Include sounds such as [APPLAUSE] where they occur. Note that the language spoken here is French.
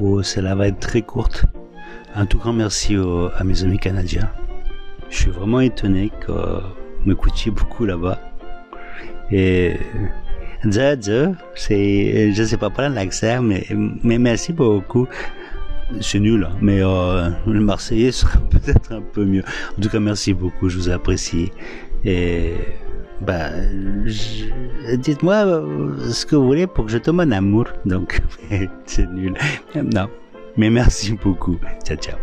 Oh, cela va être très courte. Un tout grand merci à mes amis canadiens. Je suis vraiment étonné que vous m'écoutiez beaucoup là-bas. Et c'est, je sais pas parler l'accent, mais, mais merci beaucoup. C'est nul, hein, mais euh, le Marseillais sera [LAUGHS] peut-être un peu mieux. En tout cas, merci beaucoup, je vous apprécie. Et bah, je- dites-moi euh, ce que vous voulez pour que je tombe en amour. Donc, [LAUGHS] c'est nul. Non, mais merci beaucoup. Ciao, ciao.